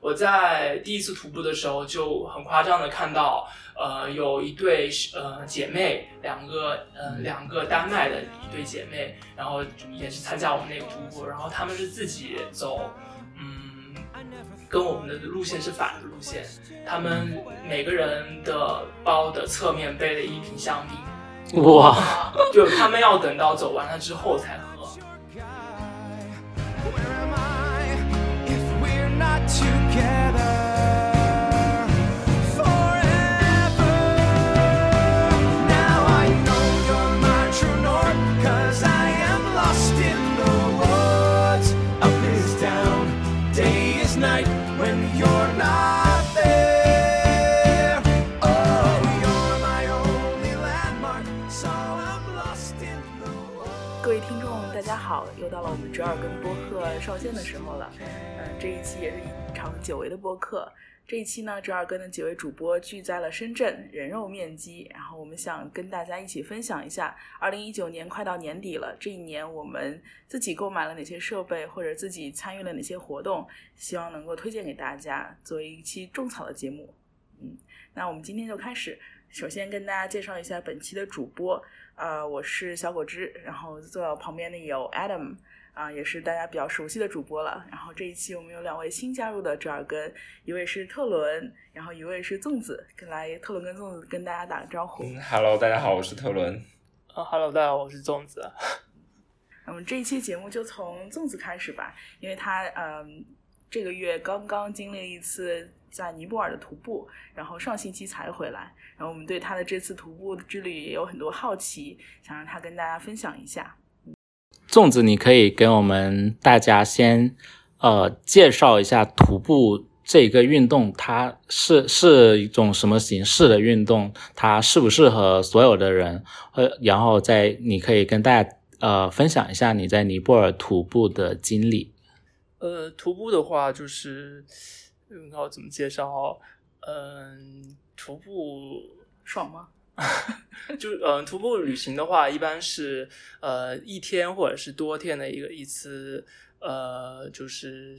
我在第一次徒步的时候就很夸张的看到，呃，有一对呃姐妹，两个呃两个丹麦的一对姐妹，然后也是参加我们那个徒步，然后他们是自己走，嗯，跟我们的路线是反的路线，他们每个人的包的侧面背了一瓶香槟，哇，就他们要等到走完了之后才喝。Where am I if we're not together forever? Now I know you're my true north, cause I am lost in the woods. Up is down, day is night when you're not there. Oh, you're my only landmark, so I'm lost in the woods. 各位听众，大家好，又到了我们折耳根播客上线的时候了。嗯、这一期也是一 场久违的播客。这一期呢，折耳根的几位主播聚在了深圳人肉面基，然后我们想跟大家一起分享一下，二零一九年快到年底了，这一年我们自己购买了哪些设备，或者自己参与了哪些活动，希望能够推荐给大家，作为一期种草的节目。嗯，那我们今天就开始。首先跟大家介绍一下本期的主播，呃，我是小果汁，然后坐在我旁边的有 Adam，啊、也是大家比较熟悉的主播了。然后这一期我们有两位新加入的折耳根，一位是特伦，然后一位是粽子，跟来特伦跟粽子跟大家打个招呼。嗯，Hello，大家好，我是特伦。呃哈喽，大家好，我是粽子。我们这一期节目就从粽子开始吧，因为他嗯这个月刚刚经历了一次在尼泊尔的徒步，然后上星期才回来，然后我们对他的这次徒步之旅也有很多好奇，想让他跟大家分享一下。粽子，你可以跟我们大家先呃介绍一下徒步这个运动，它是是一种什么形式的运动？它适不适合所有的人？呃，然后再你可以跟大家呃分享一下你在尼泊尔徒步的经历。呃，徒步的话就是，嗯，要怎么介绍？嗯，徒步爽吗？就呃，徒步旅行的话，一般是呃一天或者是多天的一个一次，呃，就是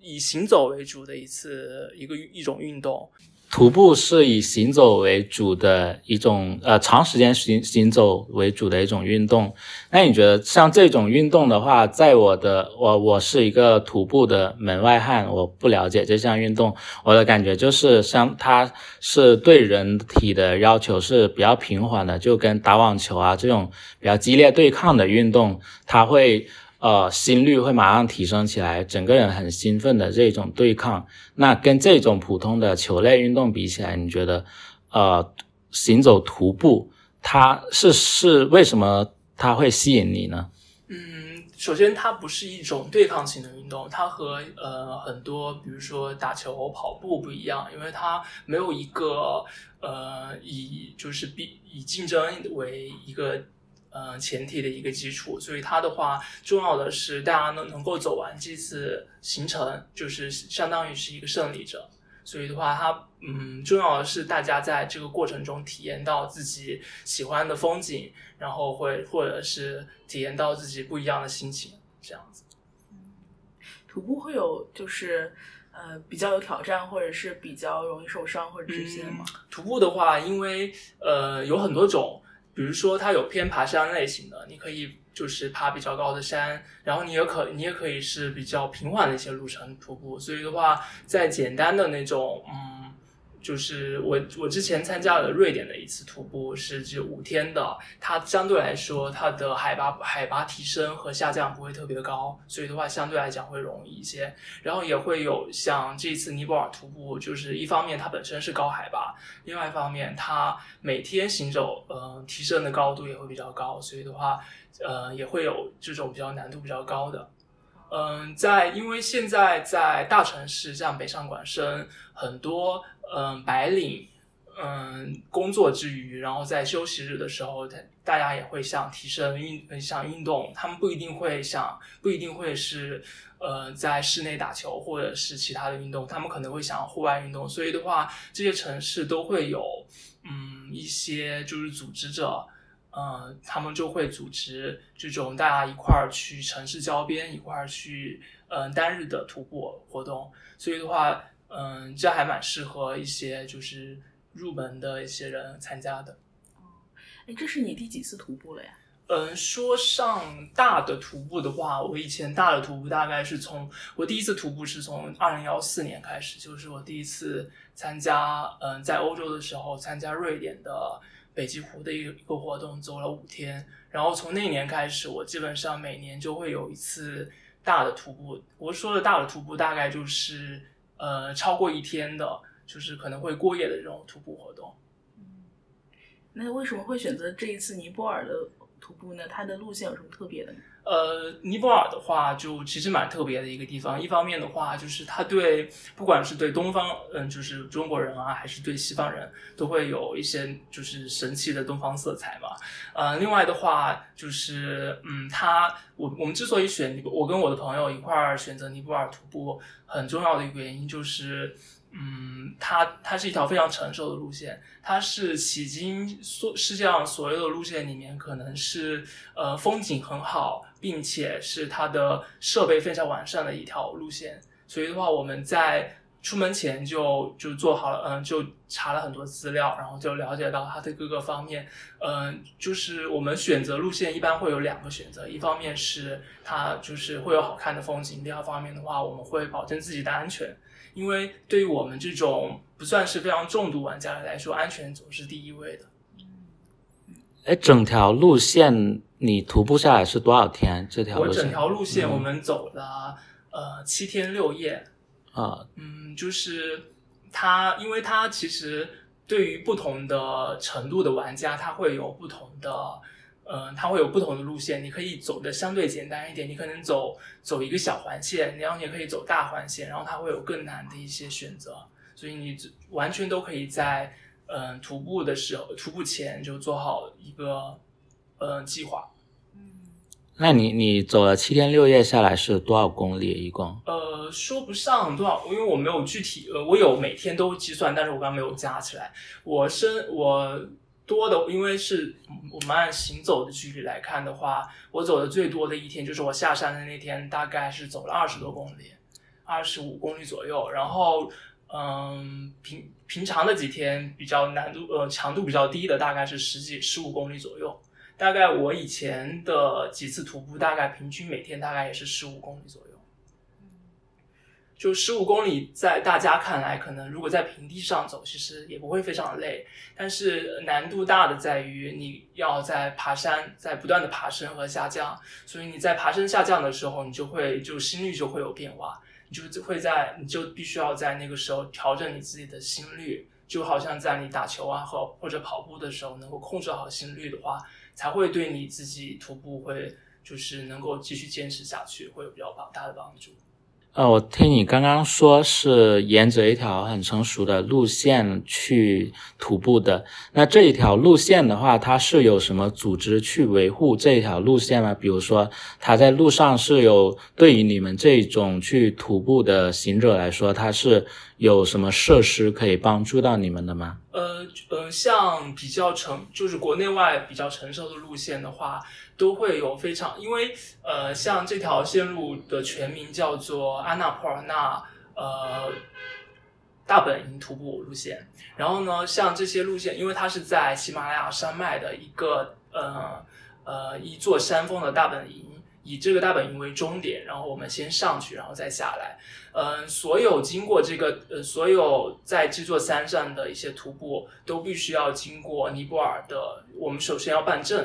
以行走为主的一次一个一种运动。徒步是以行走为主的一种，呃，长时间行行走为主的一种运动。那你觉得像这种运动的话，在我的我我是一个徒步的门外汉，我不了解这项运动，我的感觉就是像它是对人体的要求是比较平缓的，就跟打网球啊这种比较激烈对抗的运动，它会。呃，心率会马上提升起来，整个人很兴奋的这种对抗。那跟这种普通的球类运动比起来，你觉得，呃，行走徒步，它是是为什么它会吸引你呢？嗯，首先它不是一种对抗性的运动，它和呃很多比如说打球、跑步不一样，因为它没有一个呃以就是比以竞争为一个呃前提的一个基础，所以它的话重要的是大家能能够走完这次行程，就是相当于是一个胜利者。所以的话，它嗯，重要的是大家在这个过程中体验到自己喜欢的风景，然后会或者是体验到自己不一样的心情，这样子。徒步会有就是呃比较有挑战，或者是比较容易受伤或者这些吗？徒步的话，因为呃有很多种，比如说它有偏爬山类型的，你可以就是爬比较高的山，然后你也可你也可以是比较平缓的一些路程徒步。所以的话，在简单的那种嗯。就是我我之前参加了瑞典的一次徒步，是只有五天的。它相对来说，它的海拔海拔提升和下降不会特别的高，所以的话相对来讲会容易一些。然后也会有像这次尼泊尔徒步，就是一方面它本身是高海拔，另外一方面它每天行走，呃，提升的高度也会比较高，所以的话，呃，也会有这种比较难度比较高的。嗯，在因为现在在大城市，像北上广深，很多嗯白领，嗯工作之余，然后在休息日的时候，他大家也会想提升运想运动，他们不一定会想不一定会是呃在室内打球或者是其他的运动，他们可能会想户外运动，所以的话，这些城市都会有嗯一些就是组织者。呃，他们就会组织这种大家一块儿去城市郊边一块儿去，嗯、单日的徒步活动。所以的话，嗯、这还蛮适合一些就是入门的一些人参加的。哎，这是你第几次徒步了呀？嗯，说上大的徒步的话，我以前大的徒步大概是从我第一次徒步是从二零幺四年开始，就是我第一次参加，嗯，在欧洲的时候参加瑞典的北极湖的一个一个活动，走了五天。然后从那年开始，我基本上每年就会有一次大的徒步。我说的大的徒步，大概就是呃超过一天的，就是可能会过夜的这种徒步活动。那为什么会选择这一次尼泊尔的徒步呢？它的路线有什么特别的呢？呃，尼泊尔的话，就其实蛮特别的一个地方。一方面的话，就是它对不管是对东方，嗯，就是中国人啊，还是对西方人，都会有一些就是神奇的东方色彩嘛。呃，另外的话，就是嗯，它我我们之所以选，我跟我的朋友一块儿选择尼泊尔徒步，很重要的一个原因就是。嗯，它它是一条非常成熟的路线，它是迄今所世界上所有的路线里面，可能是呃风景很好，并且是它的设备非常完善的一条路线。所以的话，我们在出门前就就做好了，嗯，就查了很多资料，然后就了解到它的各个方面。嗯，就是我们选择路线一般会有两个选择，一方面是它就是会有好看的风景，第二方面的话，我们会保证自己的安全。因为对于我们这种不算是非常重度玩家来说，安全总是第一位的。哎，整条路线你徒步下来是多少天？这条我路线？整条路线嗯我们走了、呃七天六夜，啊，嗯，就是它，因为它其实对于不同的程度的玩家，它会有不同的，呃，它会有不同的路线。你可以走的相对简单一点，你可能走走一个小环线，然后你也可以走大环线，然后它会有更难的一些选择。所以你只完全都可以在嗯、呃徒步的时候，徒步前就做好一个呃计划。嗯那你你走了七天六夜下来是多少公里？一共？呃，说不上多少，因为我没有具体，呃，我有每天都计算，但是我刚刚没有加起来。我身我多的，因为是我们按行走的距离来看的话，我走的最多的一天就是我下山的那天，大概是走了二十多公里，二十五公里左右。然后，嗯，平平常的几天比较难度呃强度比较低的，大概是十几十五公里左右。大概我以前的几次徒步，大概平均每天大概也是十五公里左右。就十五公里，在大家看来，可能如果在平地上走，其实也不会非常累。但是难度大的在于你要在爬山，在不断的爬升和下降。所以你在爬升下降的时候，你就会就心率就会有变化，就会在你就必须要在那个时候调整你自己的心率，就好像在你打球啊和或者跑步的时候，能够控制好心率的话，才会对你自己徒步会就是能够继续坚持下去，会有比较大的帮助。呃，我听你刚刚说是沿着一条很成熟的路线去徒步的，那这一条路线的话，它是有什么组织去维护这一条路线吗？比如说，它在路上是有对于你们这种去徒步的行者来说，它是有什么设施可以帮助到你们的吗？呃呃，像比较成就是国内外比较成熟的路线的话，都会有非常，因为呃，像这条线路的全名叫做安纳普尔纳呃大本营徒步路线。然后呢，像这些路线，因为它是在喜马拉雅山脉的一个呃呃一座山峰的大本营。以这个大本营为终点，然后我们先上去，然后再下来。嗯，所有经过这个呃，所有在这座山上的一些徒步，都必须要经过尼泊尔的。我们首先要办证，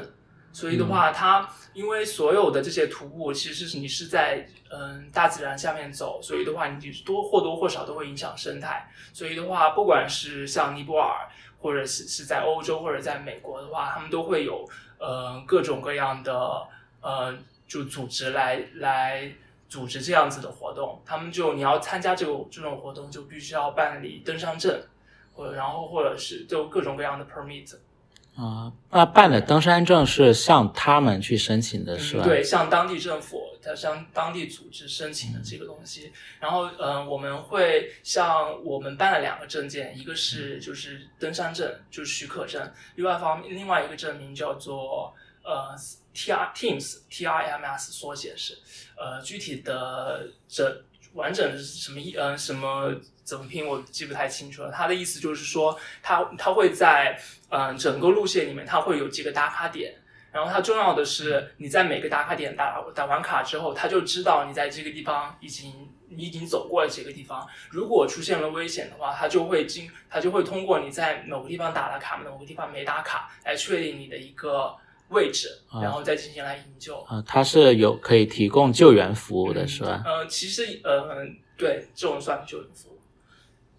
所以的话，它因为所有的这些徒步，其实是你是在嗯大自然下面走，所以的话，你多或多或少都会影响生态。所以的话，不管是像尼泊尔，或者是是在欧洲或者在美国的话，他们都会有呃各种各样的呃。就组织来来组织这样子的活动，他们就你要参加这个这种活动，就必须要办理登山证，或者然后或者是就各种各样的 permit。啊，那办的登山证是向他们去申请的，是吧？嗯，对，向当地政府，它向当地组织申请的这个东西。然后，嗯、我们会向我们办了两个证件，一个是就是登山证，就是许可证；另外方，另外一个证明叫做呃 T R Teams T R M S 缩写是，呃，具体的这完整什么意呃什么怎么拼我记不太清楚了。它的意思就是说，它它会在嗯、整个路线里面，它会有几个打卡点。然后它重要的是，你在每个打卡点打打完卡之后，它就知道你在这个地方已经你已经走过了这个地方。如果出现了危险的话，它就会经它就会通过你在某个地方打了卡，某个地方没打卡，来确定你的一个位置，啊然后再进行来营救。啊，它是有可以提供救援服务的，是吧？呃，其实呃，对，这种算救援服务。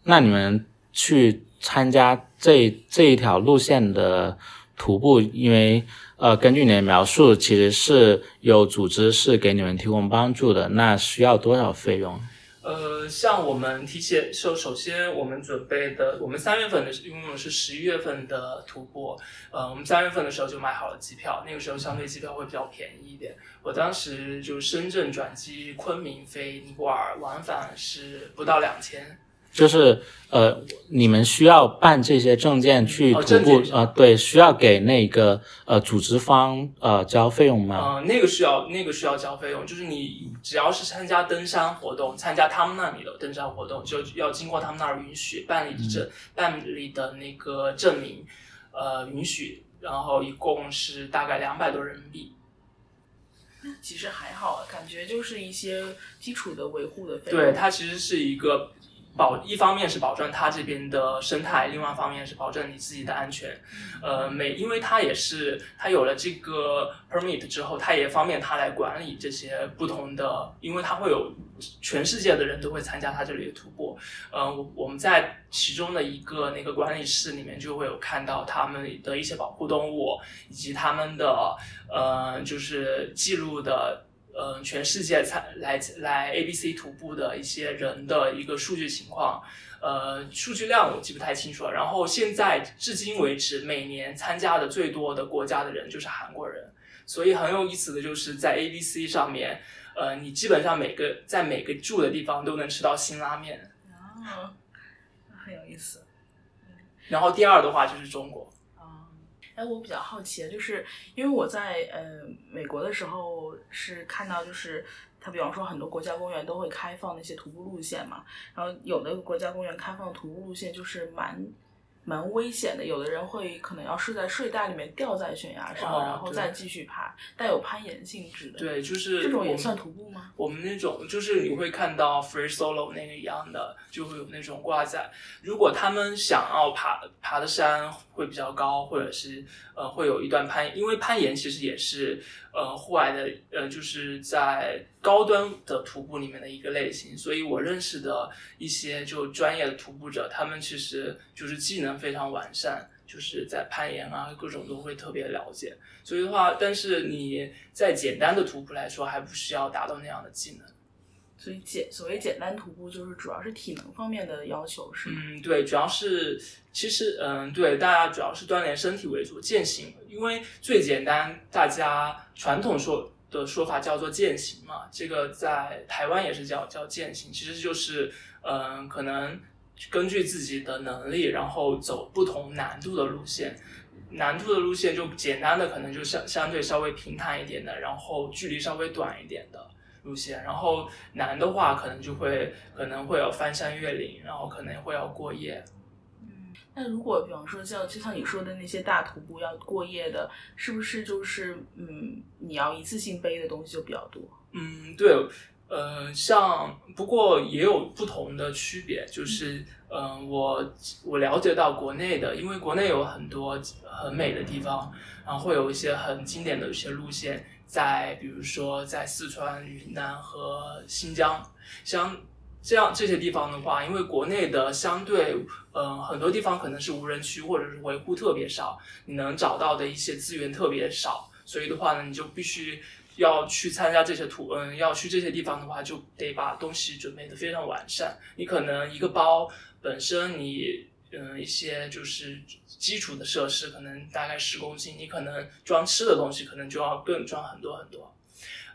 那你们去参加这这一条路线的徒步，因为呃，根据你的描述，其实是有组织是给你们提供帮助的，那需要多少费用？呃，像我们提前首首先我们准备的，我们三月份的因为我们是十一月份的徒步，呃，我们三月份的时候就买好了机票，那个时候相对机票会比较便宜一点。我当时就深圳转机昆明飞尼泊尔，往返是不到两千。就是呃，你们需要办这些证件去哦徒步证件是吧呃，对，需要给那个呃组织方呃交费用吗？呃，那个需要那个需要交费用，就是你只要是参加登山活动，参加他们那里的登山活动，就要经过他们那儿允许办理的证、办理的那个证明，呃，允许，然后一共是大概两百多人民币。其实还好，感觉就是一些基础的维护的费用。对，它其实是一个保，一方面是保证它这边的生态，另外一方面是保证你自己的安全。呃，每因为它也是它有了这个 permit 之后，它也方便它来管理这些不同的，因为它会有全世界的人都会参加它这里的徒步。呃，我我们在其中的一个那个管理室里面就会有看到他们的一些保护动物，以及他们的呃就是记录的。呃，全世界参来来 A B C 徒步的一些人的一个数据情况，呃，数据量我记不太清楚了。然后现在至今为止，每年参加的最多的国家的人就是韩国人，所以很有意思的就是在 A B C 上面，呃，你基本上每个在每个住的地方都能吃到辛拉面。啊，很有意思。然后第二的话就是中国，啊，哎，我比较好奇，就是因为我在呃美国的时候是看到，就是它比方说很多国家公园都会开放那些徒步路线嘛，然后有的国家公园开放徒步路线就是蛮蛮危险的，有的人会可能要睡在睡袋里面吊在悬崖上，哦然后再继续爬，带有攀岩性质的。，对，就是这种也算徒步吗？我们那种就是你会看到 free solo 那个一样的，就会有那种挂载。如果他们想要爬爬的山会比较高，或者是呃会有一段攀，因为攀岩其实也是呃户外的呃就是在高端的徒步里面的一个类型，所以我认识的一些就专业的徒步者，他们其实就是技能非常完善。就是在攀岩啊，各种都会特别了解，所以的话，但是你在简单的徒步来说，还不需要达到那样的技能。所以简所谓简单徒步就是主要是体能方面的要求，是吗？嗯，对，主要是其实嗯，对，大家主要是锻炼身体为主，践行，因为最简单，大家传统说的说法叫做践行嘛，这个在台湾也是叫叫践行，其实就是嗯，可能根据自己的能力，然后走不同难度的路线。难度的路线就简单的可能就相相对稍微平坦一点的，然后距离稍微短一点的路线，然后难的话可能就会可能会有翻山越岭，然后可能会要过夜。嗯那如果比方说像就像你说的那些大徒步要过夜的，是不是就是嗯，你要一次性背的东西就比较多？嗯，对，呃，像不过也有不同的区别，就是嗯、呃我我了解到国内的，因为国内有很多很美的地方，然后会有一些很经典的一些路线，在比如说在四川、云南和新疆，像这样这些地方的话，因为国内的相对，嗯、很多地方可能是无人区或者是维护特别少，你能找到的一些资源特别少，所以的话呢，你就必须要去参加这些途，嗯，要去这些地方的话，就得把东西准备的非常完善。你可能一个包本身你。嗯一些就是基础的设施，可能大概十公斤，你可能装吃的东西可能就要更装很多很多。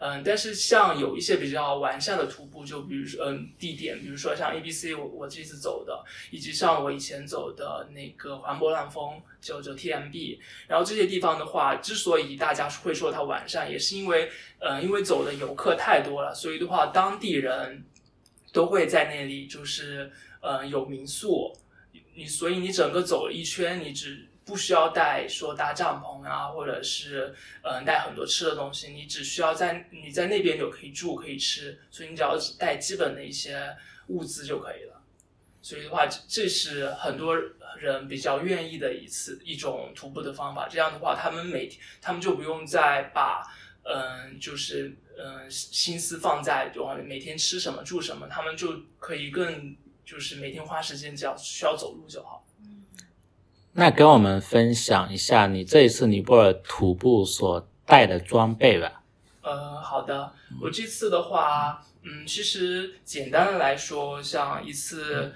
嗯，但是像有一些比较完善的徒步，就比如说嗯地点，比如说像 A B C 我我这次走的，以及像我以前走的那个环勃朗峰，就就 T M B，然后这些地方的话，之所以大家会说它完善，也是因为嗯因为走的游客太多了，所以的话当地人都会在那里就是嗯有民宿，你所以你整个走了一圈，你只不需要带说搭帐篷啊，或者是嗯、带很多吃的东西，你只需要在你在那边就可以住可以吃，所以你只要带基本的一些物资就可以了。所以的话，这这是很多人比较愿意的一次一种徒步的方法。这样的话，他们每天他们就不用再把嗯、就是嗯、心思放在就每天吃什么住什么，他们就可以更就是每天花时间只要需要走路就好。那跟我们分享一下你这一次尼泊尔徒步所带的装备吧。呃，好的，我这次的话，嗯，其实简单的来说，像一次，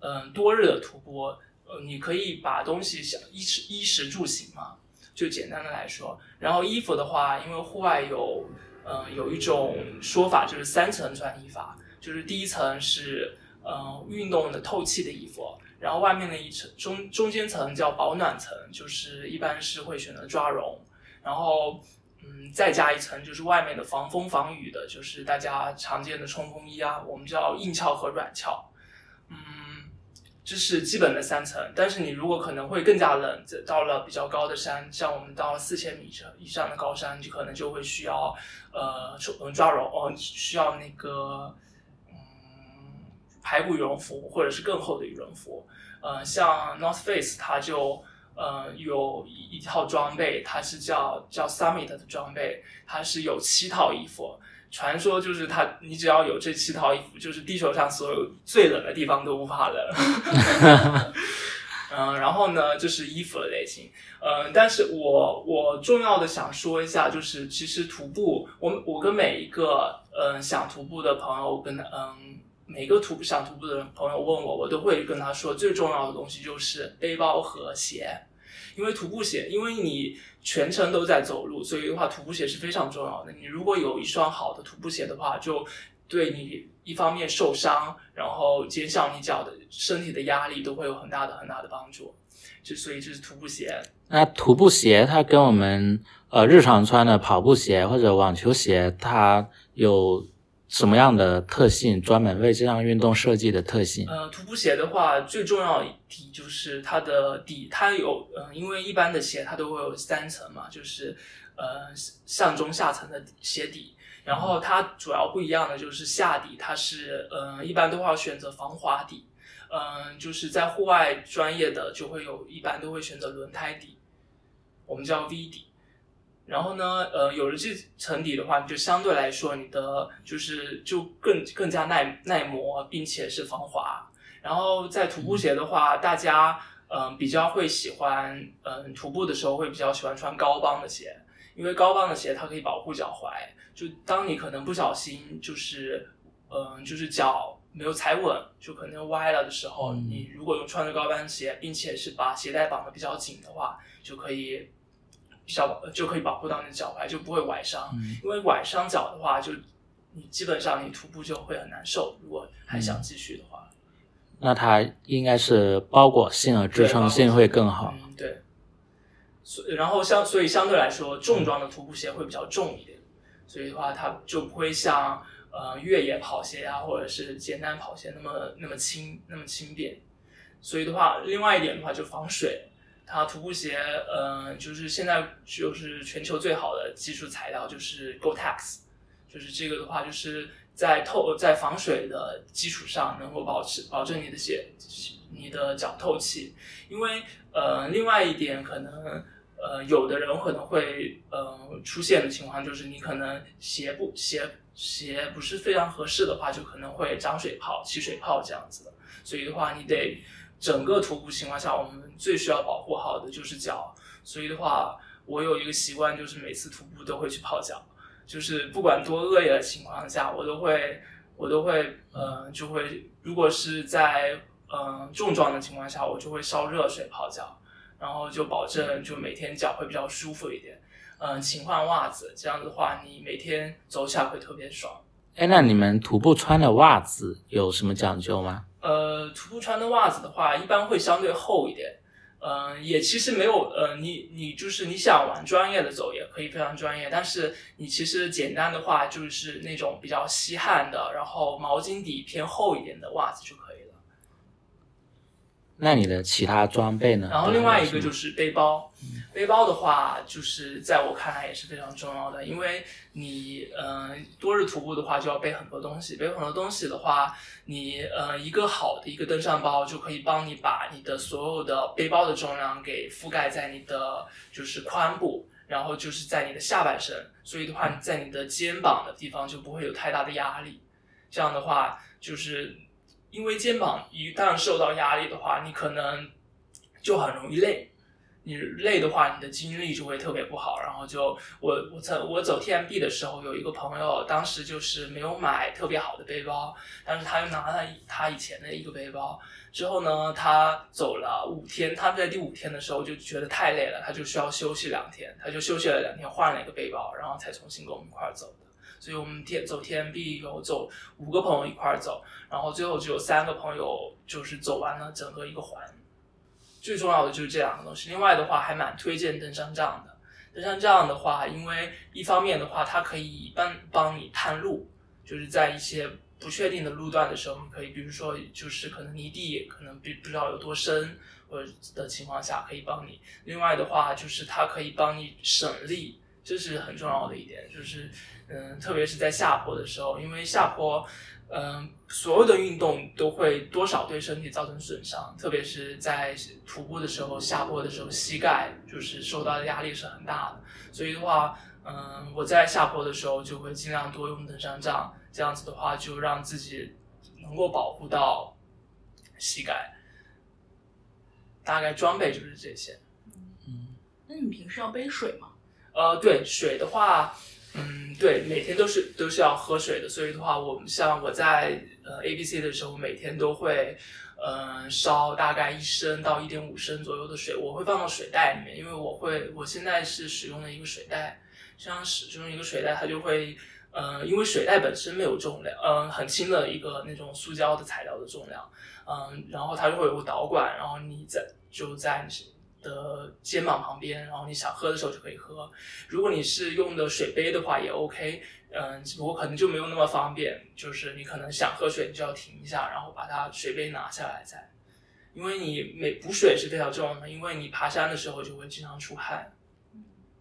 嗯、多日的徒步，呃，你可以把东西想衣食衣食住行嘛，就简单的来说，然后衣服的话，因为户外有，嗯、有一种说法就是三层穿衣法，就是第一层是，呃，运动的透气的衣服，然后外面的一层中中间层叫保暖层，就是一般是会选择抓绒，然后嗯再加一层就是外面的防风防雨的，就是大家常见的冲锋衣啊，我们叫硬壳和软壳，嗯，这是基本的三层。但是你如果可能会更加冷，到了比较高的山，像我们到了四千米以上的高山，就可能就会需要呃抓绒，哦、需要那个排骨羽绒服或者是更厚的羽绒服。呃，像 North Face 它就呃有一一套装备，它是叫叫 Summit 的装备，它是有七套衣服。传说就是它，你只要有这七套衣服，就是地球上所有最冷的地方都不怕冷。嗯，然后呢，就是衣服的类型。嗯，但是我我重要的想说一下，就是其实徒步，我我跟每一个嗯想徒步的朋友，跟嗯每个徒步想徒步的朋友问我，我都会跟他说，最重要的东西就是背包和鞋，因为徒步鞋，因为你全程都在走路，所以的话，徒步鞋是非常重要的。你如果有一双好的徒步鞋的话，就对你一方面受伤，然后减小你脚的身体的压力，都会有很大的很大的帮助。就所以这是徒步鞋。那徒步鞋它跟我们呃日常穿的跑步鞋或者网球鞋，它有什么样的特性？专门为这项运动设计的特性？呃，徒步鞋的话，最重要一点就是它的底，它有呃，因为一般的鞋它都会有三层嘛，就是呃上中下层的鞋底。然后它主要不一样的就是下底，它是呃一般都要选择防滑底，嗯、就是在户外专业的就会有一般都会选择轮胎底，我们叫 V 底。然后呢，呃，有了这层底的话，你就相对来说你的就是就更更加耐耐磨，并且是防滑。然后在徒步鞋的话，大家嗯、呃比较会喜欢嗯、呃徒步的时候会比较喜欢穿高帮的鞋，因为高帮的鞋它可以保护脚踝。就当你可能不小心就是嗯、呃就是脚没有踩稳，就可能歪了的时候，嗯你如果用穿着高帮鞋，并且是把鞋带绑得比较紧的话，就可以比较就可以保护到你的脚踝，就不会崴伤。嗯因为崴伤脚的话，就你基本上你徒步就会很难受。如果还想继续的话，那它应该是包裹性和支撑性会更好。嗯，对。所以然后相所以相对来说，重装的徒步鞋会比较重一点，所以的话它就不会像呃越野跑鞋啊，或者是简单跑鞋那么那么轻那么轻便。所以的话，另外一点的话就防水。它徒步鞋，呃，就是现在就是全球最好的技术材料就是 Gore-Tex，就是这个的话，就是在透在防水的基础上，能够保持保证你的鞋你的脚透气。因为呃，另外一点可能呃，有的人可能会呃出现的情况就是你可能鞋不鞋鞋不是非常合适的话，就可能会长水泡、起水泡这样子的。所以的话，你得整个徒步情况下，我们最需要保护好的就是脚。所以的话，我有一个习惯，就是每次徒步都会去泡脚，就是不管多恶劣的情况下，我都会我都会呃就会，如果是在嗯、重装的情况下，我就会烧热水泡脚，然后就保证就每天脚会比较舒服一点。嗯、勤换袜子，这样的话你每天走起来会特别爽。哎，那你们徒步穿的袜子有什么讲究吗？呃，徒步穿的袜子的话，一般会相对厚一点。嗯、也其实没有，呃，你你就是你想玩专业的走也可以非常专业，但是你其实简单的话就是那种比较吸汗的，然后毛巾底偏厚一点的袜子就可以。那你的其他装备呢？然后另外一个就是是背包，背包的话，就是在我看来也是非常重要的，因为你嗯、呃多日徒步的话就要背很多东西，背很多东西的话，你呃一个好的一个登山包就可以帮你把你的所有的背包的重量给覆盖在你的就是髋部，然后就是在你的下半身，所以的话你在你的肩膀的地方就不会有太大的压力，这样的话就是因为肩膀一旦受到压力的话，你可能就很容易累。你累的话，你的精力就会特别不好。然后就我我曾我走 TMB 的时候，有一个朋友，当时就是没有买特别好的背包，但是他又拿了他以前的一个背包。之后呢，他走了五天，他们在第五天的时候就觉得太累了，他就需要休息两天，他就休息了两天，换了一个背包，然后才重新跟我们一块儿走的。所以我们天走 TMB 有走五个朋友一块儿走，然后最后只有三个朋友就是走完了整个一个环。最重要的就是这两个东西。另外的话，还蛮推荐登山杖的。登山杖的话，因为一方面的话，它可以帮帮你探路，就是在一些不确定的路段的时候，你可以比如说就是可能泥地可能不不知道有多深或者的情况下，可以帮你。另外的话，就是它可以帮你省力，这是很重要的一点。就是嗯，特别是在下坡的时候，因为下坡。嗯，所有的运动都会多少对身体造成损伤，特别是在徒步的时候、下坡的时候，膝盖就是受到的压力是很大的。所以的话，嗯，我在下坡的时候就会尽量多用登山杖，这样子的话就让自己能够保护到膝盖。大概装备就是这些。嗯那你平时要背水吗？呃，对水的话，嗯，对，每天都是都是要喝水的，所以的话，我们像我在呃 A B C 的时候，每天都会嗯、呃烧大概一升到一点五升左右的水，我会放到水袋里面，因为我会我现在是使用的一个水袋，这样使用一个水袋，它就会。嗯，因为水袋本身没有重量，嗯，很轻的一个那种塑胶的材料的重量，嗯，然后它就会有个导管，然后你在就在的肩膀旁边，然后你想喝的时候就可以喝。如果你是用的水杯的话也 OK，嗯，只不过可能就没有那么方便，就是你可能想喝水，你就要停一下，然后把它水杯拿下来再。因为你每补水是非常重要的，因为你爬山的时候就会经常出汗。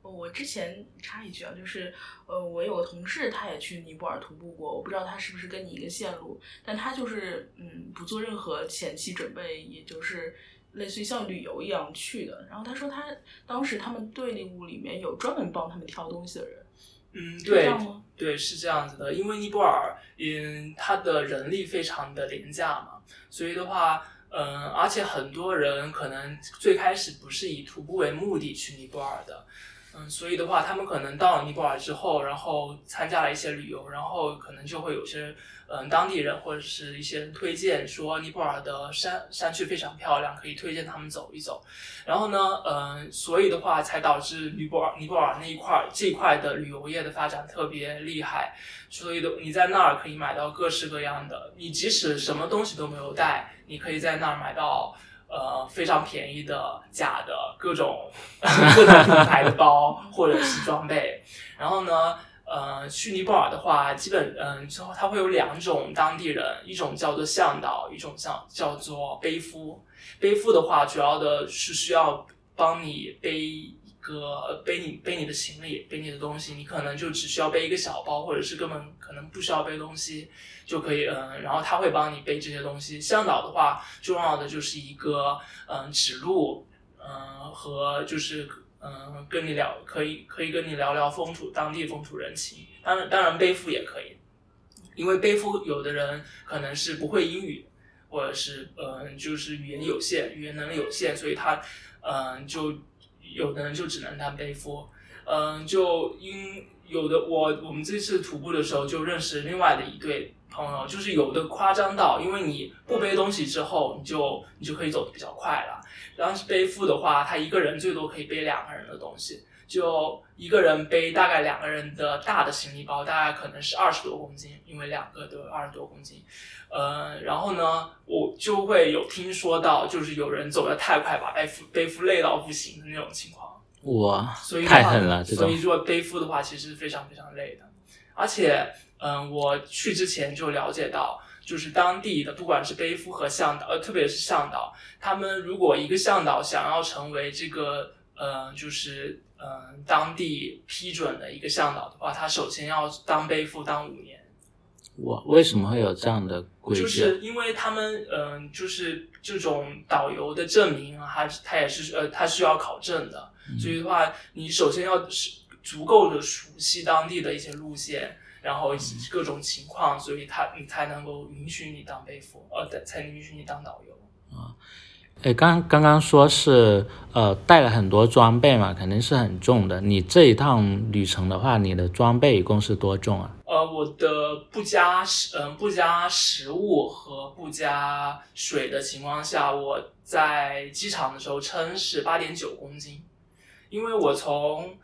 我之前插一句啊，就是呃，我有个同事，他也去尼泊尔徒步过，我不知道他是不是跟你一个线路，但他就是嗯，不做任何前期准备，也就是类似于像旅游一样去的。然后他说他当时他们队伍里面有专门帮他们挑东西的人，嗯，对？对，是这样子的，因为尼泊尔，嗯，它的人力非常的廉价嘛，所以的话，嗯，而且很多人可能最开始不是以徒步为目的去尼泊尔的，嗯，所以的话，他们可能到了尼泊尔之后，然后参加了一些旅游，然后可能就会有些嗯当地人或者是一些人推荐说尼泊尔的山山区非常漂亮，可以推荐他们走一走。然后呢，嗯，所以的话才导致尼泊尔尼泊尔那一块这一块的旅游业的发展特别厉害。所以的你在那儿可以买到各式各样的，你即使什么东西都没有带，你可以在那儿买到。呃，非常便宜的假的各种 各种品牌的包或者是装备，然后呢，呃，去尼泊尔的话，基本嗯，之后它会有两种当地人，一种叫做向导，一种叫叫做背夫。背夫的话，主要的是需要帮你背一个背你背你的行李，背你的东西，你可能就只需要背一个小包，或者是根本可能不需要背东西就可以，嗯，然后他会帮你背这些东西。向导的话，重要的就是一个嗯指路，嗯和就是嗯跟你聊，可以可以跟你聊聊风土当地风土人情。当然当然背夫也可以，因为背夫有的人可能是不会英语，或者是嗯就是语言有限，语言能力有限，所以他嗯就有的人就只能当背夫。嗯，就因有的我我们这次徒步的时候就认识另外的一对朋友，就是有的夸张到，因为你不背东西之后，你就你就可以走得比较快了。然后是背负的话，他一个人最多可以背两个人的东西，就一个人背大概两个人的大的行李包，大概可能是二十多公斤，因为两个都有二十多公斤。呃，然后呢，我就会有听说到，就是有人走得太快，把背负背负累到不行的那种情况。哇所以，太狠了，所以如果背负的话，其实是非常非常累的。而且，嗯，我去之前就了解到，就是当地的不管是背夫和向导，呃，特别是向导，他们如果一个向导想要成为这个，呃，就是嗯、呃当地批准的一个向导的话，他首先要当背夫当五年。我，为什么会有这样的规矩？就是因为他们，嗯、就是这种导游的证明啊，还是他也是呃，他需要考证的，所以的话，你首先要是足够的熟悉当地的一些路线，然后各种情况，所以他你才能够允许你当背夫，呃，才能允许你当导游啊。哎，刚刚刚说是呃带了很多装备嘛，肯定是很重的。你这一趟旅程的话，你的装备一共是多重啊？呃，我的不加食，嗯、不加食物和不加水的情况下，我在机场的时候称是八点九公斤，因为我从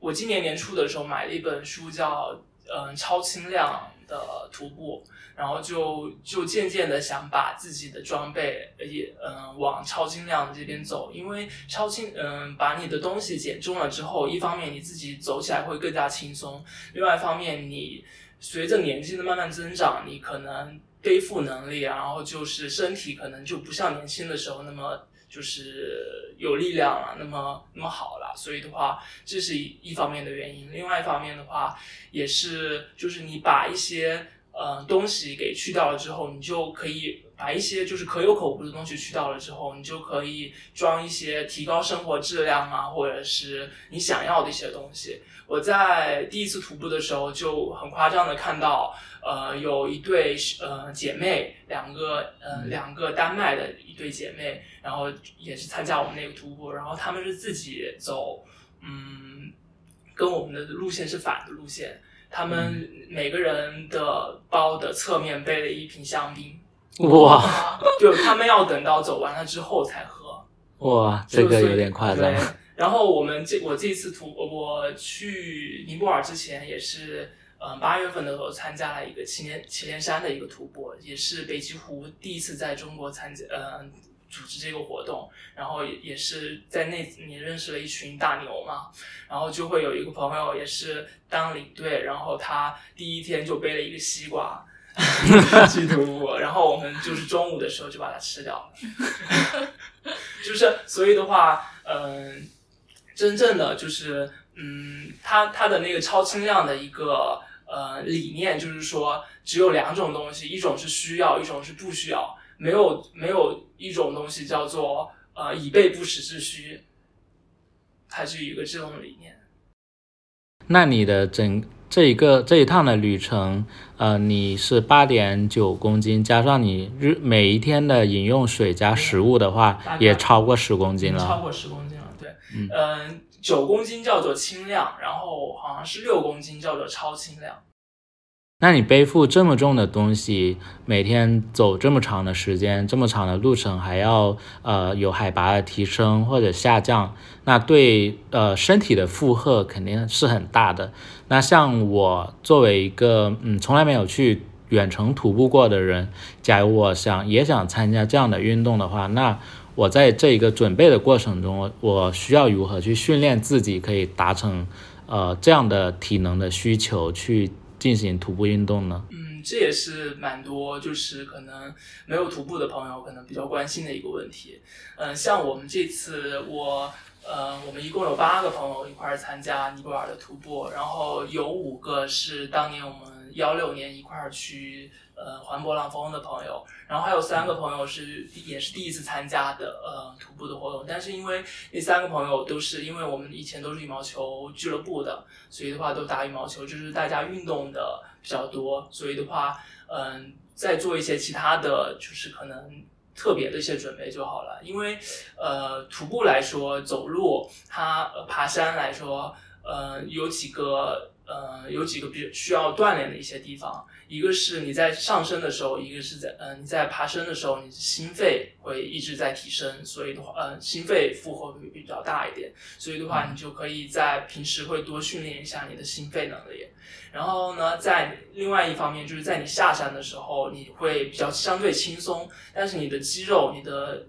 我今年年初的时候买了一本书叫嗯、超轻量的徒步，然后就就渐渐的想把自己的装备也嗯、往超轻量这边走，因为超轻嗯、把你的东西减重了之后，一方面你自己走起来会更加轻松，另外一方面，你随着年纪的慢慢增长，你可能背负能力，然后就是身体可能就不像年轻的时候那么就是有力量了，那么那么好了。所以的话，这是一一方面的原因。另外一方面的话，也是就是你把一些呃东西给去掉了之后，你就可以把一些就是可有可无的东西去掉了之后，你就可以装一些提高生活质量啊，或者是你想要的一些东西。我在第一次徒步的时候就很夸张的看到，呃，有一对呃姐妹，两个呃两个丹麦的一对姐妹，然后也是参加我们那个徒步，然后她们是自己走，嗯，跟我们的路线是反的路线，他们每个人的包的侧面背了一瓶香槟，哇就他们要等到走完了之后才喝。哇，这个有点夸张对。然后我们这我这次徒我去尼泊尔之前也是，嗯、八月份的时候参加了一个祁连祁连山的一个徒步，也是北极狐第一次在中国参加，嗯，组织这个活动。然后也也是在那你认识了一群大牛嘛，然后就会有一个朋友也是当领队，然后他第一天就背了一个西瓜。去徒步，然后我们就是中午的时候就把它吃掉了。就是所以的话，嗯、真正的就是，嗯，它它的那个超轻量的一个呃理念，就是说只有两种东西，一种是需要，一种是不需要，没有没有一种东西叫做呃以备不时之需，它是一个这种理念。那你的整这一个这一趟的旅程，呃，你是八点九公斤，加上你日每一天的饮用水加食物的话也超过十公斤了。超过十公斤了，对，嗯，九、公斤叫做轻量，然后好像是六公斤叫做超轻量。那你背负这么重的东西，每天走这么长的时间，这么长的路程，还要呃有海拔的提升或者下降，那对呃身体的负荷肯定是很大的。那像我作为一个嗯从来没有去远程徒步过的人，假如我想也想参加这样的运动的话，那我在这一个准备的过程中，我需要如何去训练自己，可以达成呃这样的体能的需求去进行徒步运动呢？嗯，这也是蛮多就是可能没有徒步的朋友可能比较关心的一个问题。嗯，像我们这次我。呃，我们一共有八个朋友一块儿参加尼泊尔的徒步，然后有五个是当年我们幺六年一块儿去呃环勃朗峰的朋友，然后还有三个朋友是也是第一次参加的呃徒步的活动，但是因为那三个朋友都是因为我们以前都是羽毛球俱乐部的，所以的话都打羽毛球，就是大家运动的比较多，所以的话，嗯，再做一些其他的就是可能。特别的一些准备就好了，因为，呃，徒步来说，走路它、呃、爬山来说，呃，有几个呃有几个比需要锻炼的一些地方，一个是你在上升的时候，一个是在呃你在爬升的时候，你心肺会一直在提升，所以的话呃心肺负荷会比较大一点，所以的话你就可以在平时会多训练一下你的心肺能力。然后呢，在另外一方面，就是在你下山的时候，你会比较相对轻松，但是你的肌肉、你的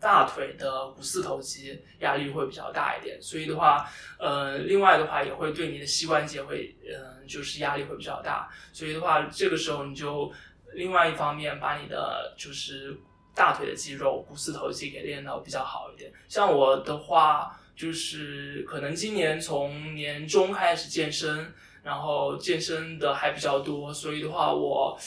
大腿的股四头肌压力会比较大一点，所以的话，呃，另外的话也会对你的膝关节会，嗯、就是压力会比较大，所以的话，这个时候你就另外一方面把你的就是大腿的肌肉、股四头肌给练到比较好一点。像我的话，就是可能今年从年中开始健身，然后健身的还比较多，所以的话我，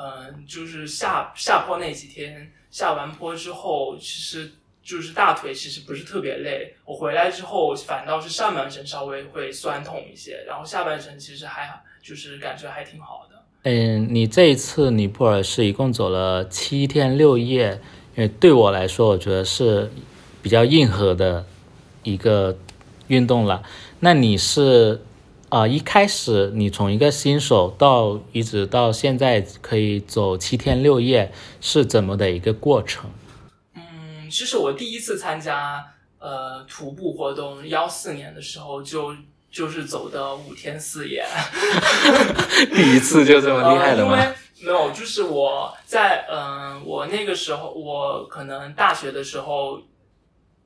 嗯、就是下下坡那几天下完坡之后，其实就是大腿其实不是特别累，我回来之后反倒是上半身稍微会酸痛一些，然后下半身其实还就是感觉还挺好的。嗯，你这一次尼泊尔是一共走了七天六夜，因为对我来说，我觉得是比较硬核的一个运动了。那你是啊、一开始你从一个新手到一直到现在可以走七天六夜，是怎么的一个过程？嗯，其实我第一次参加呃徒步活动，幺四年的时候就就是走的五天四夜。第一次就这么厉害的吗？呃因为没有，就是我在嗯、呃我那个时候，我可能大学的时候，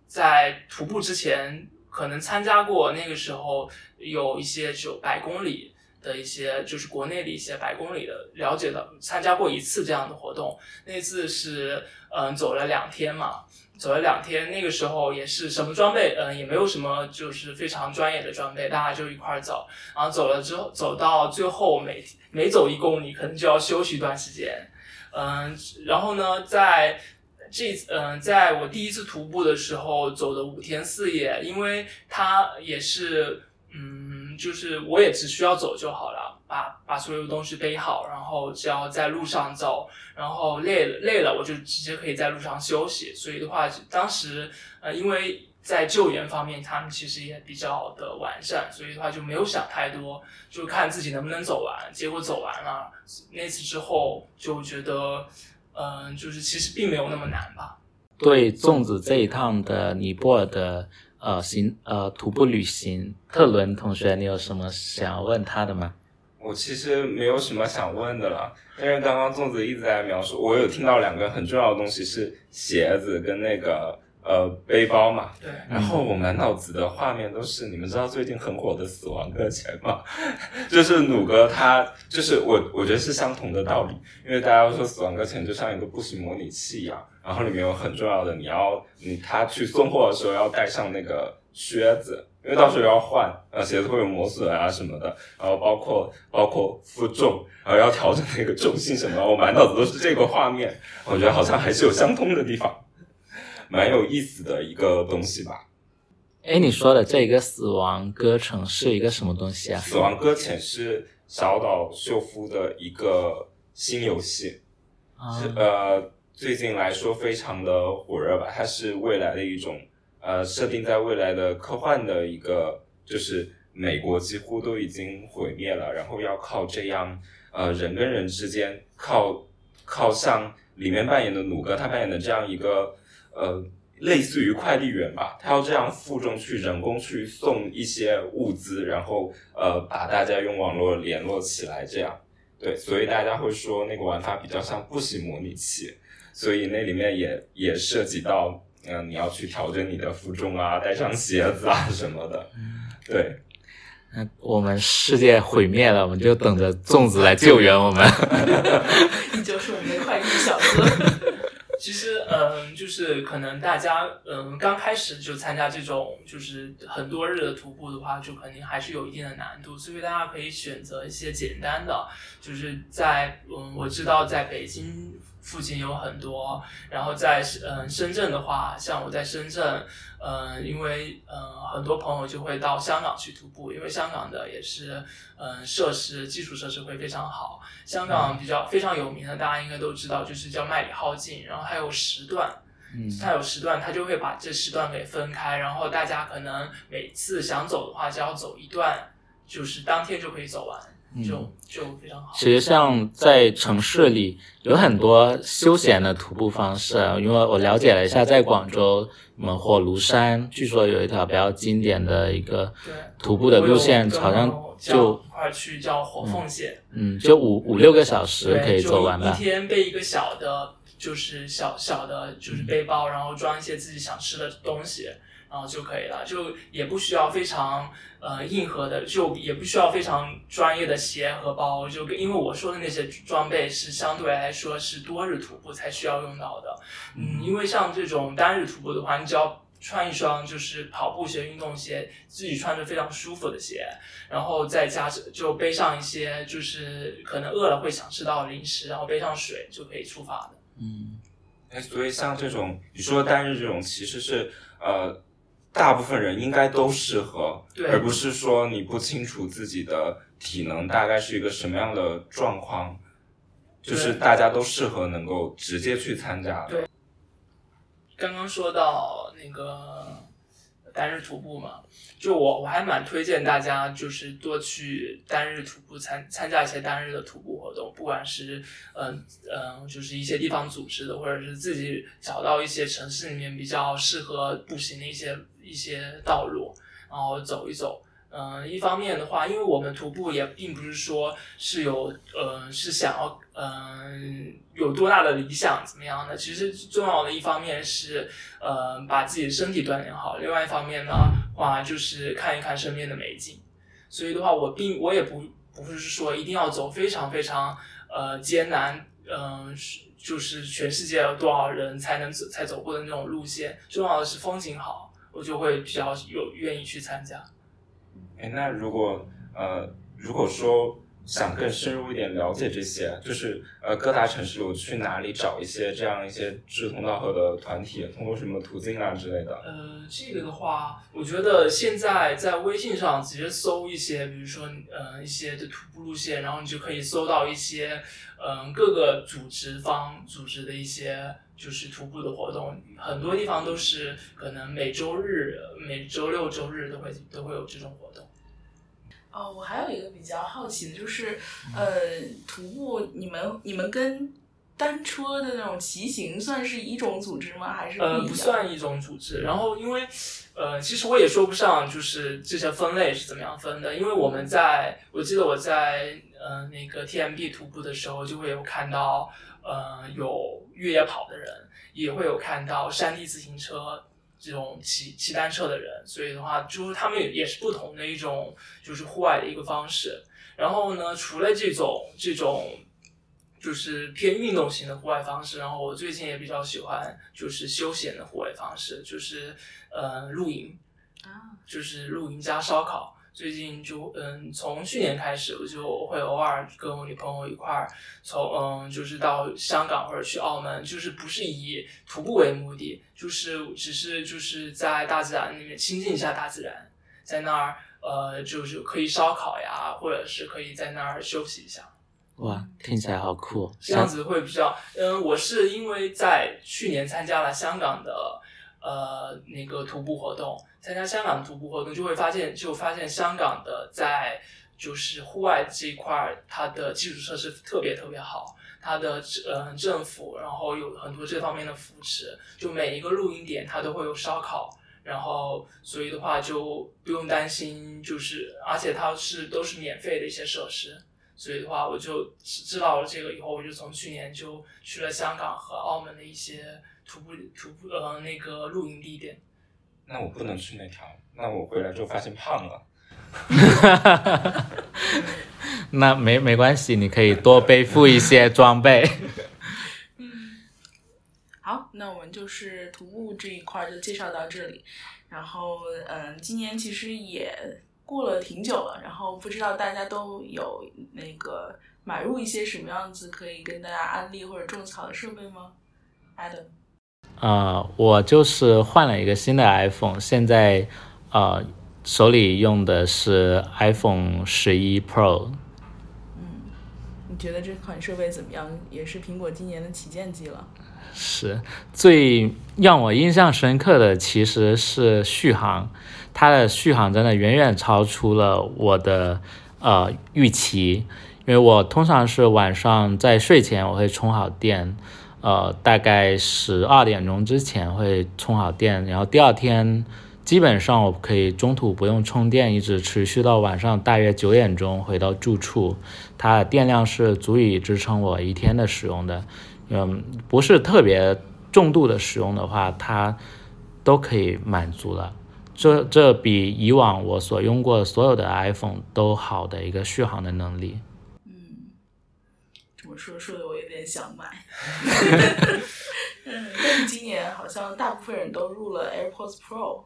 在徒步之前，可能参加过那个时候有一些就百公里的一些，就是国内的一些百公里的了解到，参加过一次这样的活动。那次是嗯、走了两天嘛，走了两天，那个时候也是什么装备，嗯、也没有什么就是非常专业的装备，大家就一块儿走。然后走了之后，走到最后每每走一公里，可能就要休息一段时间。嗯，然后呢，在这嗯、在我第一次徒步的时候走的五天四夜，因为它也是嗯，就是我也只需要走就好了，把把所有东西背好，然后只要在路上走，然后累了累了我就直接可以在路上休息。所以的话，当时呃，因为在救援方面，他们其实也比较的完善，所以的话就没有想太多，就看自己能不能走完。结果走完了，那次之后就觉得，嗯、就是其实并没有那么难吧。对粽子这一趟的尼泊尔的呃行呃徒步旅行，特伦同学，你有什么想要问他的吗？我其实没有什么想问的了，但是刚刚粽子一直在描述，我有听到两个很重要的东西是鞋子跟那个呃背包嘛，对，然后我满脑子的画面都是，你们知道最近很火的《死亡搁浅》吗？就是弩哥他，就是我，我觉得是相同的道理，因为大家都说《死亡搁浅》就像一个步行模拟器一样，然后里面有很重要的，你要你他去送货的时候要带上那个靴子，因为到时候要换，呃，鞋子会有磨损啊什么的，然后包括包括负重，然后要调整那个重心什么的，我满脑子都是这个画面，我觉得好像还是有相通的地方，蛮有意思的一个东西吧。哎，你说的这个死亡歌城是一个什么东西啊？死亡搁浅是小岛秀夫的一个新游戏，啊是呃最近来说非常的火热吧。它是未来的一种呃设定在未来的科幻的一个，就是美国几乎都已经毁灭了，然后要靠这样呃人跟人之间靠靠像里面扮演的弩哥他扮演的这样一个呃。类似于快递员吧，他要这样负重去人工去送一些物资，然后呃把大家用网络联络起来，这样对，所以大家会说那个玩法比较像步行模拟器，所以那里面也也涉及到嗯、呃你要去调整你的负重啊，带上鞋子啊什么的，对，那我们世界毁灭了，我们就等着粽子来救援我们。你就是我们的快递小哥。其实，嗯，就是可能大家，嗯，刚开始就参加这种就是很多日的徒步的话，就肯定还是有一定的难度，所以大家可以选择一些简单的，就是在，嗯，我知道在北京附近有很多，然后在，嗯，深圳的话，像我在深圳，嗯，因为，嗯，很多朋友就会到香港去徒步，因为香港的也是，嗯，设施基础设施会非常好。香港比较非常有名的，大家应该都知道，就是叫麦理浩径，然后还有时段，嗯它有时段，它就会把这时段给分开，然后大家可能每次想走的话，只要走一段就是当天就可以走完，嗯就就非常好。其实像在城市里有很多休闲的徒步方式，啊因为我了解了一下，在广州，我们火炉山据说有一条比较经典的一个，徒步的路线，好像就一块去叫火凤线，嗯就五五六个小时，可以走完吧。天背一个小的，就是小小的，就是背包，然后装一些自己想吃的东西，然后就可以了，就也不需要非常呃硬核的，就也不需要非常专业的鞋和包，就跟因为我说的那些装备是相对来说是多日徒步才需要用到的，嗯，因为像这种单日徒步的话，你只要穿一双就是跑步鞋、运动鞋，自己穿着非常舒服的鞋，然后再加上就背上一些就是可能饿了会想吃到的零食，然后背上水就可以出发的。嗯哎，所以像这种你说单日这种，其实是呃，大部分人应该都适合，对。而不是说你不清楚自己的体能大概是一个什么样的状况，就是大家都适合能够直接去参加的。对。刚刚说到那个单日徒步嘛，就我我还蛮推荐大家就是多去单日徒步参参加一些单日的徒步活动，不管是嗯嗯、就是一些地方组织的，或者是自己找到一些城市里面比较适合步行的一些一些道路，然后走一走。嗯，一方面的话，因为我们徒步也并不是说是有，呃，是想要，嗯、有多大的理想怎么样的。其实重要的一方面是，呃，把自己的身体锻炼好；，另外一方面呢，话就是看一看身边的美景。所以的话，我并我也不不是说一定要走非常非常呃艰难，嗯、就是全世界有多少人才能走才走过的那种路线。重要的是风景好，我就会比较有愿意去参加。哎，那如果呃，如果说想更深入一点了解这些，就是呃各大城市有去哪里找一些这样一些志同道合的团体，通过什么途径啊之类的？呃，这个的话，我觉得现在在微信上直接搜一些，比如说呃一些的徒步路线，然后你就可以搜到一些嗯、各个组织方组织的一些就是徒步的活动，很多地方都是可能每周日、每周六、周日都会都会有这种活动。哦，我还有一个比较好奇的就是，呃，徒步你们你们跟单车的那种骑行算是一种组织吗？还是呃，不算一种组织。然后，因为呃，其实我也说不上，就是这些分类是怎么样分的。因为我们在，我记得我在呃那个 TMB 徒步的时候，就会有看到呃有越野跑的人，也会有看到山地自行车。这种骑骑单车的人，所以的话，就是他们也也是不同的一种，就是户外的一个方式。然后呢，除了这种这种就是偏运动型的户外方式，然后我最近也比较喜欢就是休闲的户外方式，就是呃露营，啊，就是露营加烧烤。最近就嗯，从去年开始，我就会偶尔跟我女朋友一块儿从嗯，就是到香港或者去澳门，就是不是以徒步为目的，就是只是就是在大自然里面亲近一下大自然，在那儿呃就是可以烧烤呀，或者是可以在那儿休息一下。哇，听起来好酷！哦这样子会比较，嗯，我是因为在去年参加了香港的呃那个徒步活动，参加香港的徒步活动就会发现，就发现香港的在就是户外这一块，它的基础设施特别特别好，它的呃政府然后有很多这方面的扶持，就每一个露营点它都会有烧烤。然后，所以的话就不用担心，就是而且它是都是免费的一些设施，所以的话，我就知道了这个以后，我就从去年就去了香港和澳门的一些徒步徒步呃那个露营地点。那我不能去那条，那我回来之后发现胖了。那没没关系，你可以多背负一些装备。嗯 好，那我们就是徒步这一块儿就介绍到这里。然后，嗯，今年其实也过了挺久了，然后不知道大家都有那个买入一些什么样子可以跟大家安利或者种草的设备吗？Adam，呃，我就是换了一个新的 iPhone，现在呃手里用的是 iPhone 十一 Pro。嗯你觉得这款设备怎么样？也是苹果今年的旗舰机了。是最让我印象深刻的其实是续航，它的续航真的远远超出了我的呃预期，因为我通常是晚上在睡前我会充好电，呃，大概十二点钟之前会充好电，然后第二天基本上我可以中途不用充电，一直持续到晚上大约九点钟回到住处，它的电量是足以支撑我一天的使用的。嗯，不是特别重度的使用的话，它都可以满足了。这这比以往我所用过所有的 iPhone 都好的一个续航的能力。这么说说的想买。嗯，但是今年好像大部分人都入了 AirPods Pro。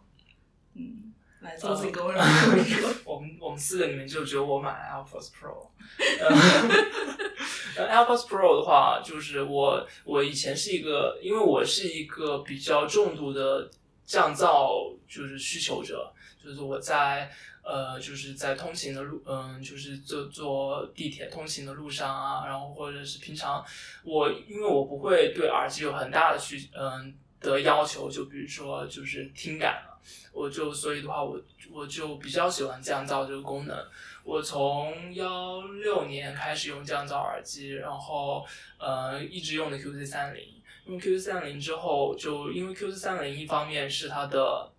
嗯，来，做这个我。们我们四个里面就只有我买 AirPods Pro。呃 AirPods Pro 的话，就是我我以前是一个，因为我是一个比较重度的降噪就是需求者，就是我在呃就是在通勤的路，嗯，就是坐坐地铁通勤的路上啊，然后或者是平常我因为我不会对耳机有很大的需嗯的要求，就比如说就是听感了。我就所以的话，我我就比较喜欢降噪这个功能。我从幺六年开始用降噪耳机，然后呃一直用的 QC 三零。用 QC 三零之后，就因为 QC 三零一方面是它的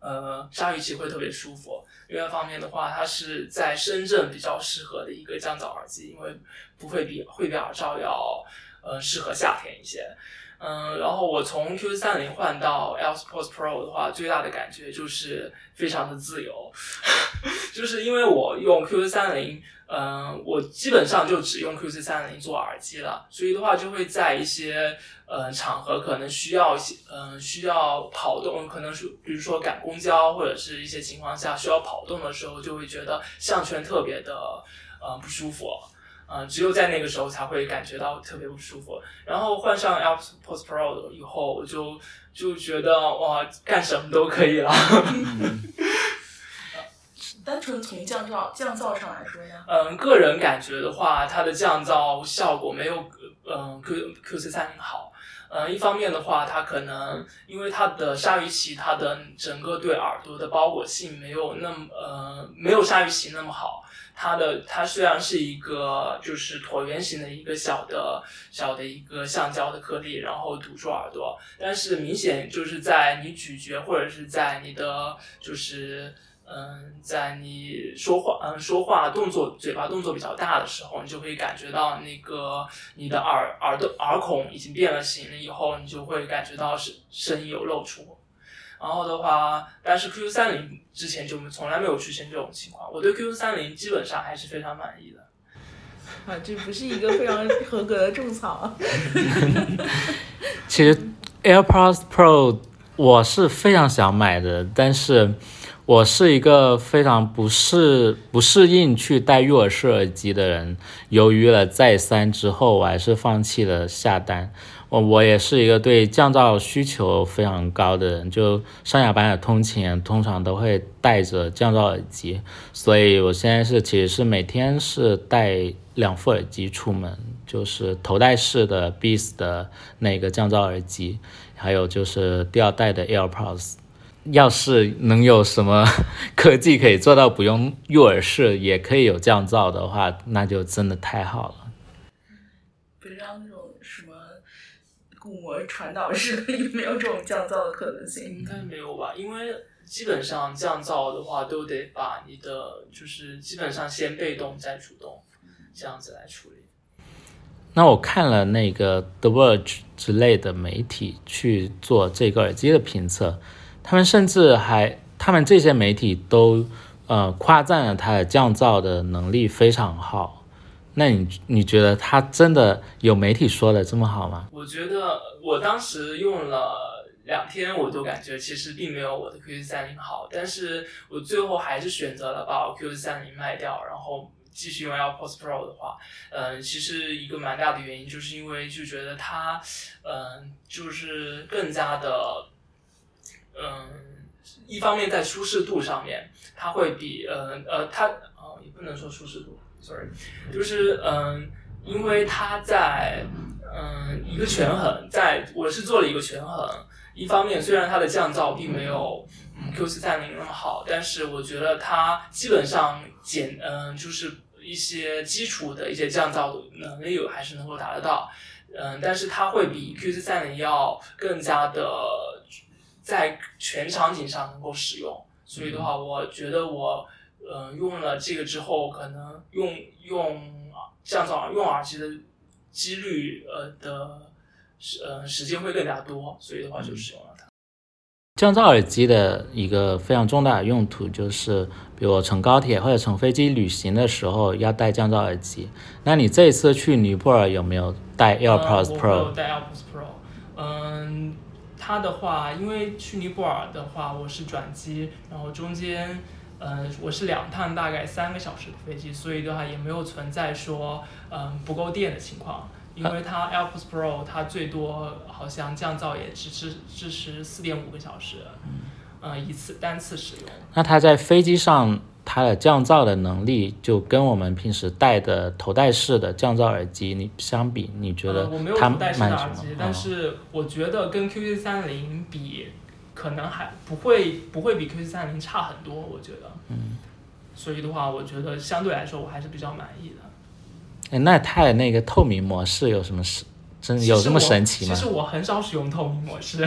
呃鲨鱼鳍会特别舒服，音乐方面的话，它是在深圳比较适合的一个降噪耳机，因为不会比会比耳罩要呃适合夏天一些。嗯，然后我从 Q 三零换到 AirPods Pro 的话，最大的感觉就是非常的自由，就是因为我用 Q 三零，嗯，我基本上就只用 Q C 三零做耳机了，所以的话就会在一些呃场合可能需要些，嗯、需要跑动，可能是比如说赶公交或者是一些情况下需要跑动的时候，就会觉得项圈特别的呃不舒服。嗯，只有在那个时候才会感觉到特别不舒服。然后换上 AirPods Pro 以后，我就就觉得哇，干什么都可以了。单纯从降噪降噪上来说呢，嗯，个人感觉的话，它的降噪效果没有嗯 Q Q C 三零好。嗯，一方面的话，它可能因为它的鲨鱼鳍，它的整个对耳朵的包裹性没有那么呃没有鲨鱼鳍那么好。它的它虽然是一个就是椭圆形的一个小的小的一个橡胶的颗粒，然后堵住耳朵，但是明显就是在你咀嚼或者是在你的就是嗯，在你说话嗯说话动作嘴巴动作比较大的时候，你就会感觉到那个你的耳耳朵耳孔已经变了形了，以后你就会感觉到是声音有露出。然后的话，但是 QQ 三零之前就从来没有出现这种情况，我对 QQ 三零基本上还是非常满意的。啊，这不是一个非常合格的种草。其实 AirPods Pro 我是非常想买的，但是我是一个非常不适不适应去戴入耳式耳机的人，犹豫了再三之后，我还是放弃了下单。我我也是一个对降噪需求非常高的人，就上下班的通勤通常都会戴着降噪耳机，所以我现在是其实是每天是戴两副耳机出门，就是头戴式的 Beats 的那个降噪耳机，还有就是第二代的 AirPods。要是能有什么 科技可以做到不用入耳式也可以有降噪的话，那就真的太好了。不知道那种什么鼓膜传导式的有没有这种降噪的可能性应？该没有吧？因为基本上降噪的话，都得把你的就是基本上先被动再主动，这样子来处理。那我看了那个 The Verge 之类的媒体去做这个耳机的评测，他们甚至还，他们这些媒体都呃夸赞了它的降噪的能力非常好。那你你觉得它真的有媒体说的这么好吗？我觉得我当时用了两天，我都感觉其实并没有我的 QC 三零好，但是我最后还是选择了把我 QC 三零卖掉，然后继续用 AirPods Pro 的话，嗯、其实一个蛮大的原因就是因为就觉得它，嗯、就是更加的，嗯、一方面在舒适度上面，它会比呃呃它哦也不能说舒适度，sorry，就是嗯、因为它在嗯一个权衡，在我是做了一个权衡，一方面虽然它的降噪并没有嗯 Q 四三零那么好，但是我觉得它基本上减嗯、就是一些基础的一些降噪能力还是能够达得到。嗯，但是它会比 Q 四三零要更加的在全场景上能够使用，所以的话，我觉得我呃用了这个之后，可能用用降噪耳用耳机的几率呃的时呃时间会更加多，所以的话就使用了它。降噪耳机的一个非常重大的用途就是，比如我乘高铁或者乘飞机旅行的时候要戴降噪耳机。那你这一次去尼泊尔有没有戴 AirPods 嗯、我没有 Pro？带 AirPods Pro。嗯，它的话，因为去尼泊尔的话，我是转机，然后中间，嗯，我是两趟大概三个小时的飞机，所以的话也没有存在说，嗯，不够电的情况。因为它 AirPods Pro 它最多好像降噪也只支支持四点五个小时，嗯，一次单次使用。那它在飞机上它的降噪的能力，就跟我们平时戴的头戴式的降噪耳机你相比，你觉得它头戴式慢什么的耳机，？但哦是我觉得跟 QQ 三零比，可能还不会不会比 QQ 三零差很多，我觉得。嗯。所以的话，我觉得相对来说我还是比较满意的。哎，那它的那个透明模式有什么神？真有这么神奇吗其？实我很少使用透明模式。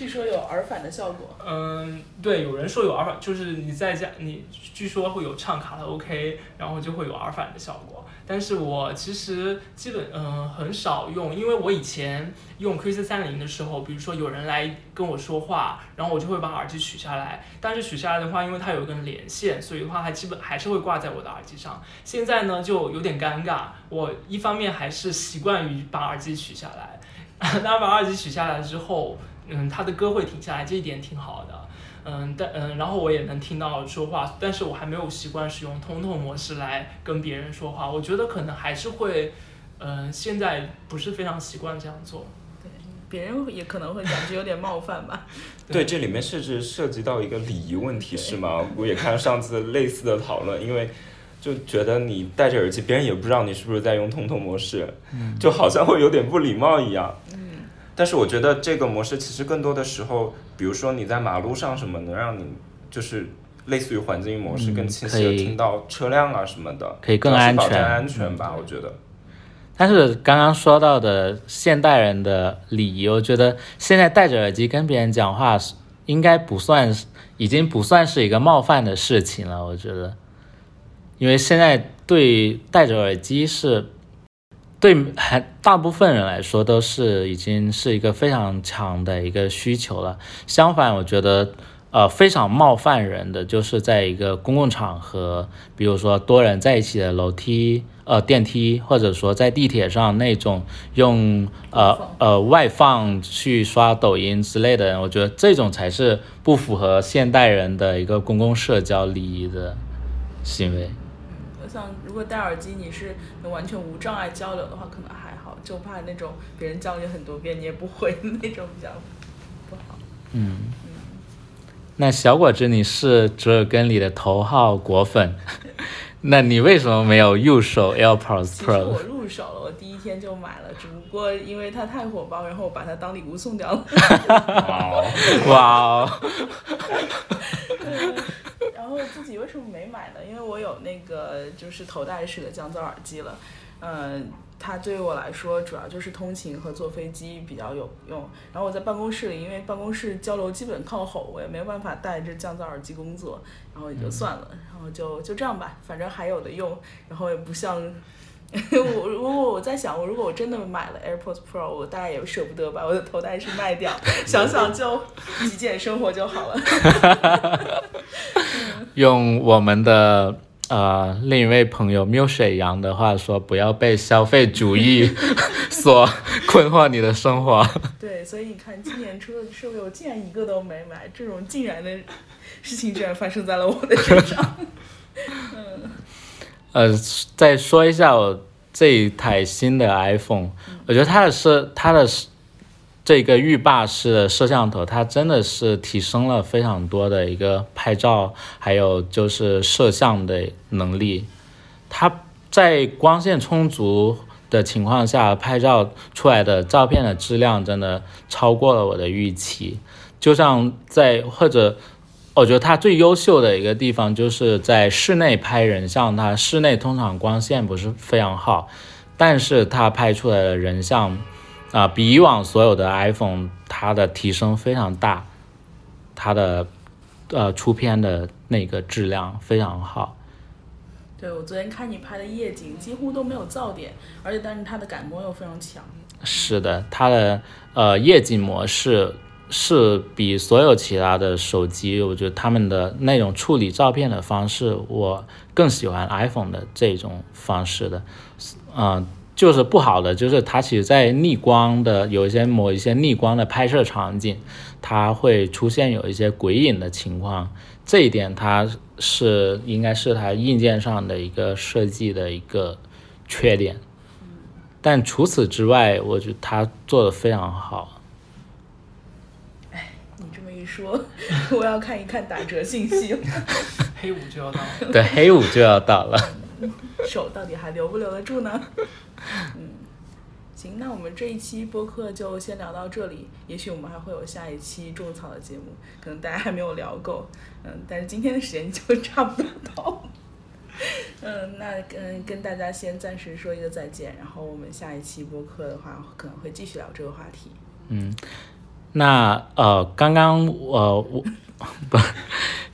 据说有耳返的效果。嗯，对，有人说有耳返，就是你在家，你据说会有唱卡拉 OK，然后就会有耳返的效果。但是我其实基本嗯、很少用，因为我以前用 Q 四三零的时候，比如说有人来跟我说话，然后我就会把耳机取下来。但是取下来的话，因为它有一根连线，所以的话还基本还是会挂在我的耳机上。现在呢就有点尴尬，我一方面还是习惯于把耳机取下来，当然把耳机取下来之后。嗯，他的歌会停下来，这一点挺好的。嗯，但嗯，然后我也能听到说话，但是我还没有习惯使用通透模式来跟别人说话。我觉得可能还是会，嗯，现在不是非常习惯这样做。对别人也可能会感觉有点冒犯吧。对，这里面甚至涉及到一个礼仪问题，是吗？我也看上次类似的讨论，因为就觉得你戴着耳机，别人也不知道你是不是在用通透模式，就好像会有点不礼貌一样。但是我觉得这个模式其实更多的时候，比如说你在马路上什么，能让你就是类似于环境音模式，嗯更清晰的可以听到车辆啊什么的，可以更安全嗯保证安全吧，我觉得。但是刚刚说到的现代人的礼仪，我觉得现在戴着耳机跟别人讲话是应该不算是，已经不算是一个冒犯的事情了。我觉得，因为现在对戴着耳机是，对还大部分人来说都是已经是一个非常强的一个需求了。相反，我觉得。呃，非常冒犯人的，就是在一个公共场合，比如说多人在一起的楼梯、呃电梯，或者说在地铁上那种用呃呃外放去刷抖音之类的人，我觉得这种才是不符合现代人的一个公共社交礼仪的行为。如果戴耳机你是能完全无障碍交流的话，可能还好，就怕那种别人教你很多遍你也不会的那种比较不好。嗯，那小果子，你是折耳根里的头号果粉，那你为什么没有入手 AirPods 其实我 Pro？入手了，我第一天就买了，只不过因为它太火爆，然后我把它当礼物送掉了。哇哦，然后自己为什么没买呢？因为我有那个就是头戴式的降噪耳机了，嗯、它对于我来说主要就是通勤和坐飞机比较有用。然后我在办公室里，因为办公室交流基本靠吼，我也没有办法戴着降噪耳机工作，然后也就算了，然后就就这样吧，反正还有的用，然后也不像。我如果我在想，我如果我真的买了 AirPods Pro，我大概也舍不得把我的头戴式卖掉，想想就极简生活就好了。用我们的呃另一位朋友缪水阳的话说，不要被消费主义所困惑你的生活。对，所以你看，今年出的设备我竟然一个都没买，这种竟然的事情居然发生在了我的身上。呃，再说一下我这一台新的 iPhone，我觉得它的摄它的这个浴霸式的摄像头，它真的是提升了非常多的一个拍照，还有就是摄像的能力。它在光线充足的情况下，拍照出来的照片的质量真的超过了我的预期。就像在或者，我觉得它最优秀的一个地方就是在室内拍人像，它室内通常光线不是非常好，但是它拍出来的人像啊、比以往所有的 iPhone 它的提升非常大，它的呃出片的那个质量非常好。对我昨天看你拍的夜景，几乎都没有噪点，而且但是它的感光又非常强。是的，它的呃夜景模式是比所有其他的手机，我觉得他们的那种处理照片的方式，我更喜欢 iPhone 的这种方式的。嗯、就是不好的，就是它其实在逆光的有一些某一些逆光的拍摄场景，它会出现有一些鬼影的情况。这一点它是应该是它硬件上的一个设计的一个缺点。但除此之外，我觉得他做的非常好。你这么一说，我要看一看打折信息，黑五就要到了。对，黑五就要到了。手到底还留不留得住呢？嗯，行，那我们这一期播客就先聊到这里，也许我们还会有下一期种草的节目，可能大家还没有聊够，嗯，但是今天的时间就差不多到了。嗯，那跟跟大家先暂时说一个再见，然后我们下一期播客的话，可能会继续聊这个话题。那呃，刚刚呃我不，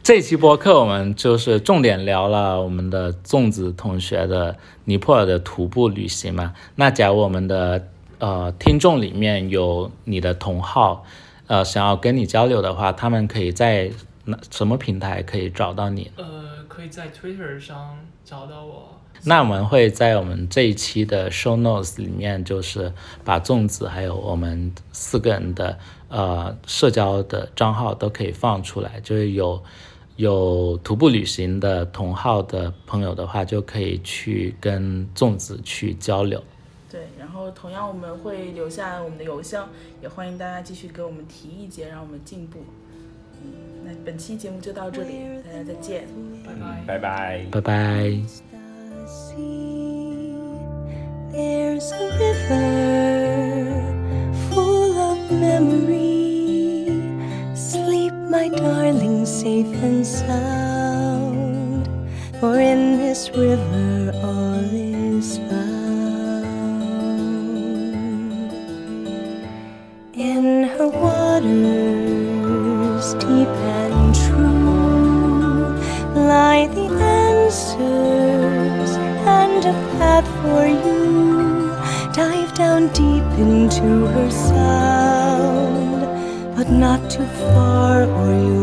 这期播客我们就是重点聊了我们的粽子同学的尼泊尔的徒步旅行嘛。那假如我们的呃听众里面有你的同好，呃想要跟你交流的话，他们可以在那什么平台可以找到你？呃，可以在 Twitter 上找到我。那我们会在我们这一期的 show notes 里面，就是把粽子还有我们四个人的呃社交的账号都可以放出来，就是有有徒步旅行的同号的朋友的话，就可以去跟粽子去交流。对，然后同样我们会留下我们的邮箱，也欢迎大家继续给我们提意见，让我们进步。嗯，那本期节目就到这里，大家再见。拜拜。拜拜。拜拜。There's a river full of memory. Sleep, my darling, safe and sound. For in this river all is found. In her waters, deep and true, lie the answers and a path for you. Dive down deep into her too far or you'll